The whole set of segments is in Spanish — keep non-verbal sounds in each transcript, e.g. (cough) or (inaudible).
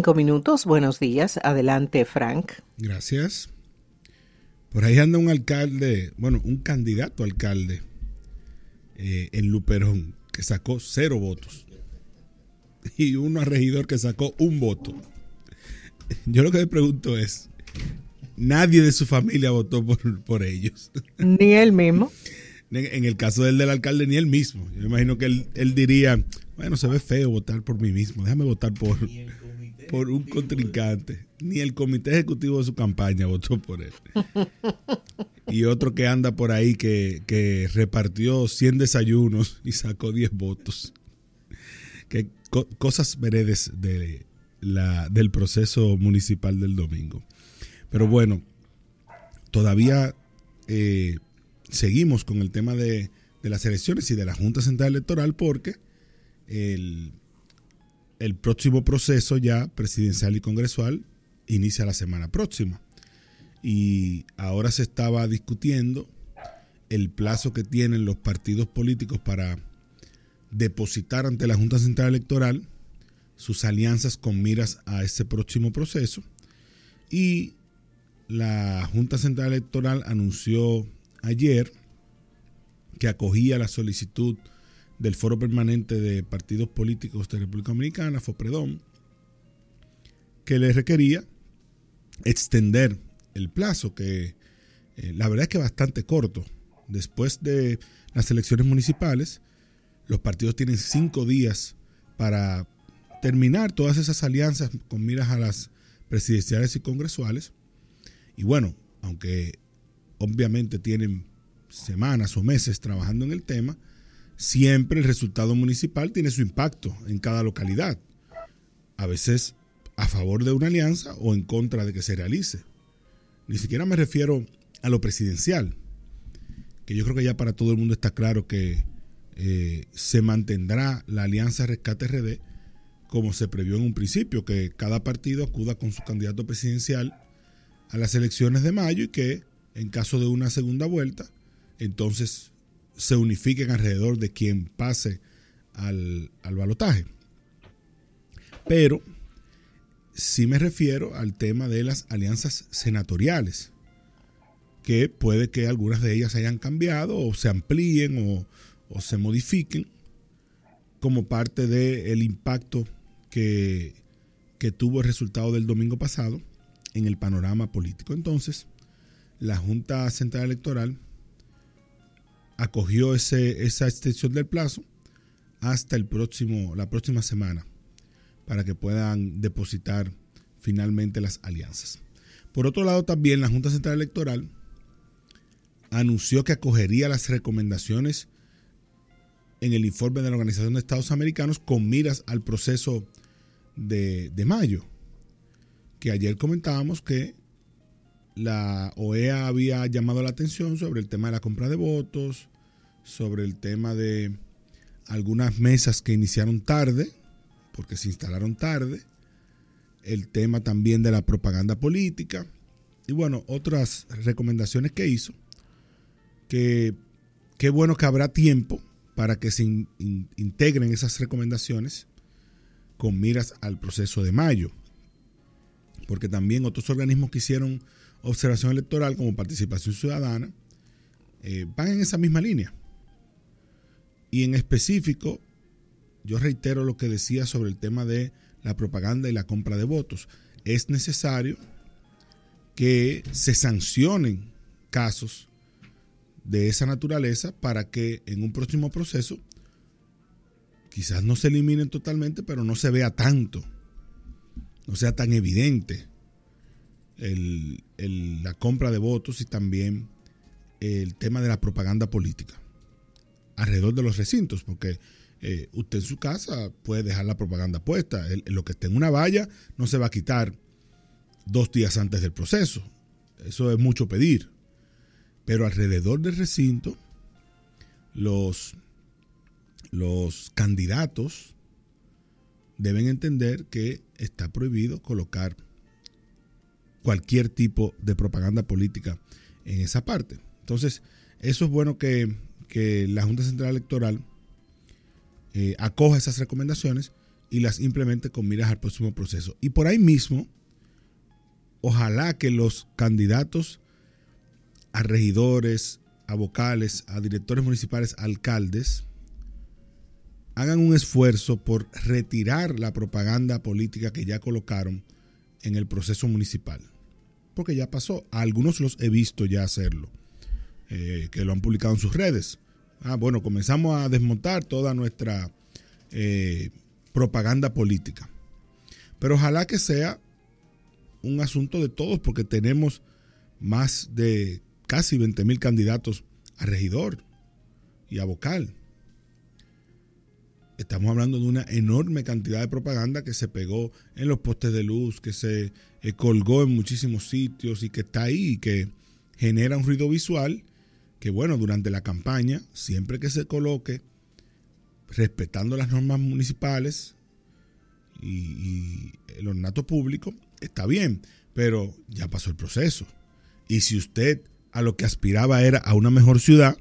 Cinco minutos, buenos días. Adelante, Frank. Gracias. Por ahí anda un alcalde, bueno, un candidato alcalde eh, en Luperón que sacó cero votos y uno regidor que sacó un voto. Yo lo que le pregunto es, nadie de su familia votó por, por ellos. Ni él mismo. En el caso del, del alcalde, ni él mismo. Yo me imagino que él, él diría, bueno, se ve feo votar por mí mismo, déjame votar por, por un contrincante. Ni el comité ejecutivo de su campaña votó por él. (laughs) Y otro que anda por ahí que, repartió 100 desayunos y sacó 10 votos. Que, cosas veredes de la, del proceso municipal del domingo. Pero bueno, todavía eh, seguimos con el tema de, de las elecciones y de la Junta Central Electoral porque el, el próximo proceso ya presidencial y congresual inicia la semana próxima. Y ahora se estaba discutiendo el plazo que tienen los partidos políticos para depositar ante la Junta Central Electoral sus alianzas con miras a ese próximo proceso. Y la Junta Central Electoral anunció ayer que acogía la solicitud del Foro Permanente de Partidos Políticos de República Dominicana, FOPREDOM, que le requería extender el plazo, que eh, la verdad es que bastante corto. Después de las elecciones municipales, los partidos tienen cinco días para terminar todas esas alianzas con miras a las presidenciales y congresuales. Y bueno, aunque obviamente tienen semanas o meses trabajando en el tema, siempre el resultado municipal tiene su impacto en cada localidad. A veces a favor de una alianza o en contra de que se realice. Ni siquiera me refiero a lo presidencial, que yo creo que ya para todo el mundo está claro que eh, se mantendrá la alianza Rescate RD como se previó en un principio, que cada partido acuda con su candidato presidencial a las elecciones de mayo y que en caso de una segunda vuelta, entonces se unifiquen alrededor de quien pase al, al balotaje. Pero sí me refiero al tema de las alianzas senatoriales, que puede que algunas de ellas hayan cambiado o se amplíen o, o se modifiquen como parte del impacto que, que tuvo el resultado del domingo pasado en el panorama político. Entonces, la Junta Central Electoral acogió ese, esa extensión del plazo hasta el próximo, la próxima semana para que puedan depositar finalmente las alianzas. Por otro lado, también la Junta Central Electoral anunció que acogería las recomendaciones en el informe de la Organización de Estados Americanos con miras al proceso de, de mayo, que ayer comentábamos que la OEA había llamado la atención sobre el tema de la compra de votos, sobre el tema de algunas mesas que iniciaron tarde, porque se instalaron tarde, el tema también de la propaganda política y bueno, otras recomendaciones que hizo, que qué bueno que habrá tiempo para que se integren esas recomendaciones con miras al proceso de mayo, porque también otros organismos que hicieron observación electoral como participación ciudadana eh, van en esa misma línea. Y en específico, yo reitero lo que decía sobre el tema de la propaganda y la compra de votos. Es necesario que se sancionen casos de esa naturaleza para que en un próximo proceso quizás no se eliminen totalmente, pero no se vea tanto, no sea tan evidente la compra de votos y también el tema de la propaganda política alrededor de los recintos, porque eh, usted en su casa puede dejar la propaganda puesta. lo que esté en una valla no se va a quitar dos días antes del proceso. Eso es mucho pedir. Pero alrededor del recinto, los, los candidatos deben entender que está prohibido colocar cualquier tipo de propaganda política en esa parte. Entonces, eso es bueno que, que la Junta Central Electoral eh, acoja esas recomendaciones y las implemente con miras al próximo proceso. Y por ahí mismo, ojalá que los candidatos a regidores, a vocales, a directores municipales, alcaldes, hagan un esfuerzo por retirar la propaganda política que ya colocaron en el proceso municipal. Porque ya pasó. A algunos los he visto ya hacerlo, eh, que lo han publicado en sus redes. Ah, bueno, comenzamos a desmontar toda nuestra eh, propaganda política. Pero ojalá que sea un asunto de todos, porque tenemos más de casi 20 mil candidatos a regidor y a vocal. Estamos hablando de una enorme cantidad de propaganda que se pegó en los postes de luz, que se eh, colgó en muchísimos sitios y que está ahí y que genera un ruido visual que, bueno, durante la campaña, siempre que se coloque respetando las normas municipales y, el ornato público, está bien, pero ya pasó el proceso. Y si usted a lo que aspiraba era a una mejor ciudad,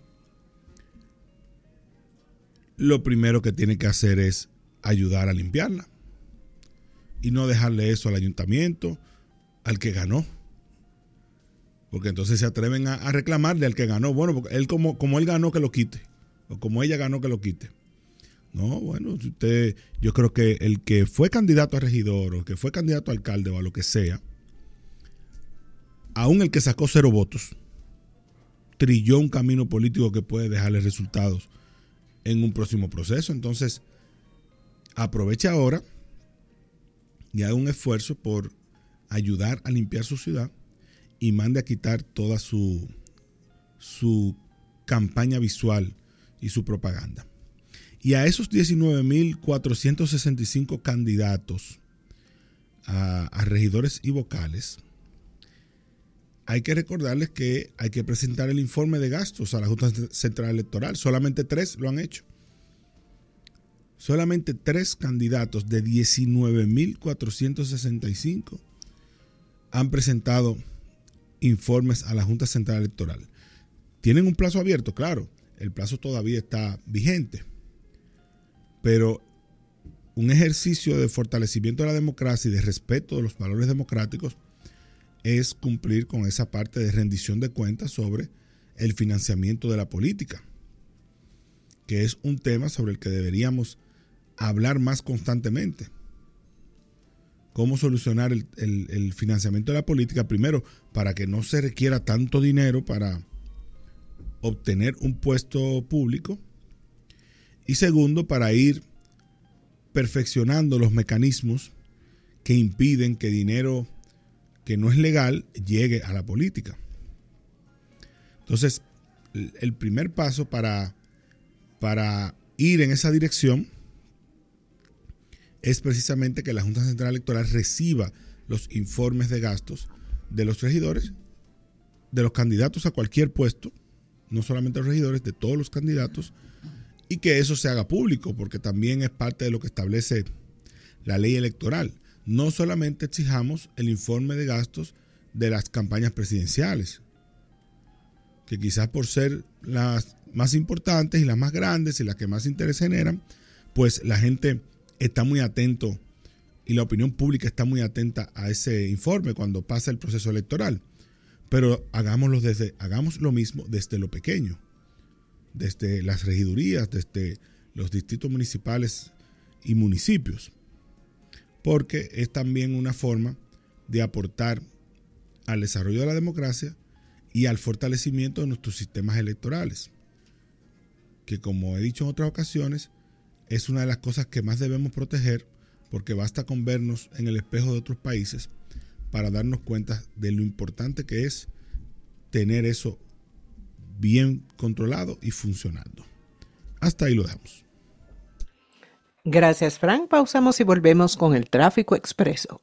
lo primero que tiene que hacer es ayudar a limpiarla y no dejarle eso al ayuntamiento, al que ganó. Porque entonces se atreven a, reclamarle al que ganó. Bueno, porque él como, como él ganó que lo quite. O como ella ganó que lo quite. No, bueno, usted, yo creo que el que fue candidato a regidor o que fue candidato a alcalde o a lo que sea, aún el que sacó cero votos, trilló un camino político que puede dejarle resultados en un próximo proceso. Entonces, aproveche ahora y haga un esfuerzo por ayudar a limpiar su ciudad y mande a quitar toda su, su campaña visual y su propaganda. Y a esos 19.465 candidatos a, regidores y vocales, hay que recordarles que hay que presentar el informe de gastos a la Junta Central Electoral. Solamente tres lo han hecho. Solamente tres candidatos de 19.465 han presentado informes a la Junta Central Electoral. ¿Tienen un plazo abierto? Claro, el plazo todavía está vigente pero un ejercicio de fortalecimiento de la democracia y de respeto de los valores democráticos es cumplir con esa parte de rendición de cuentas sobre el financiamiento de la política, que es un tema sobre el que deberíamos hablar más constantemente. Cómo solucionar el, el financiamiento de la política, primero, para que no se requiera tanto dinero para obtener un puesto público, y segundo, para ir perfeccionando los mecanismos que impiden que dinero que no es legal llegue a la política. Entonces, el primer paso para, para ir en esa dirección es precisamente que la Junta Central Electoral reciba los informes de gastos de los regidores, de los candidatos a cualquier puesto, no solamente los regidores, de todos los candidatos, y que eso se haga público, porque también es parte de lo que establece la ley electoral. No solamente exijamos el informe de gastos de las campañas presidenciales, que quizás por ser las más importantes y las más grandes y las que más interés generan, pues la gente está muy atento y la opinión pública está muy atenta a ese informe cuando pasa el proceso electoral. Pero hagámoslo desde, hagamos lo mismo desde lo pequeño desde las regidurías, desde los distritos municipales y municipios, porque es también una forma de aportar al desarrollo de la democracia y al fortalecimiento de nuestros sistemas electorales, que como he dicho en otras ocasiones, es una de las cosas que más debemos proteger, porque basta con vernos en el espejo de otros países para darnos cuenta de lo importante que es tener eso bien controlado y funcionando. Hasta ahí lo dejamos. Gracias, Frank. Pausamos y volvemos con el tráfico expreso.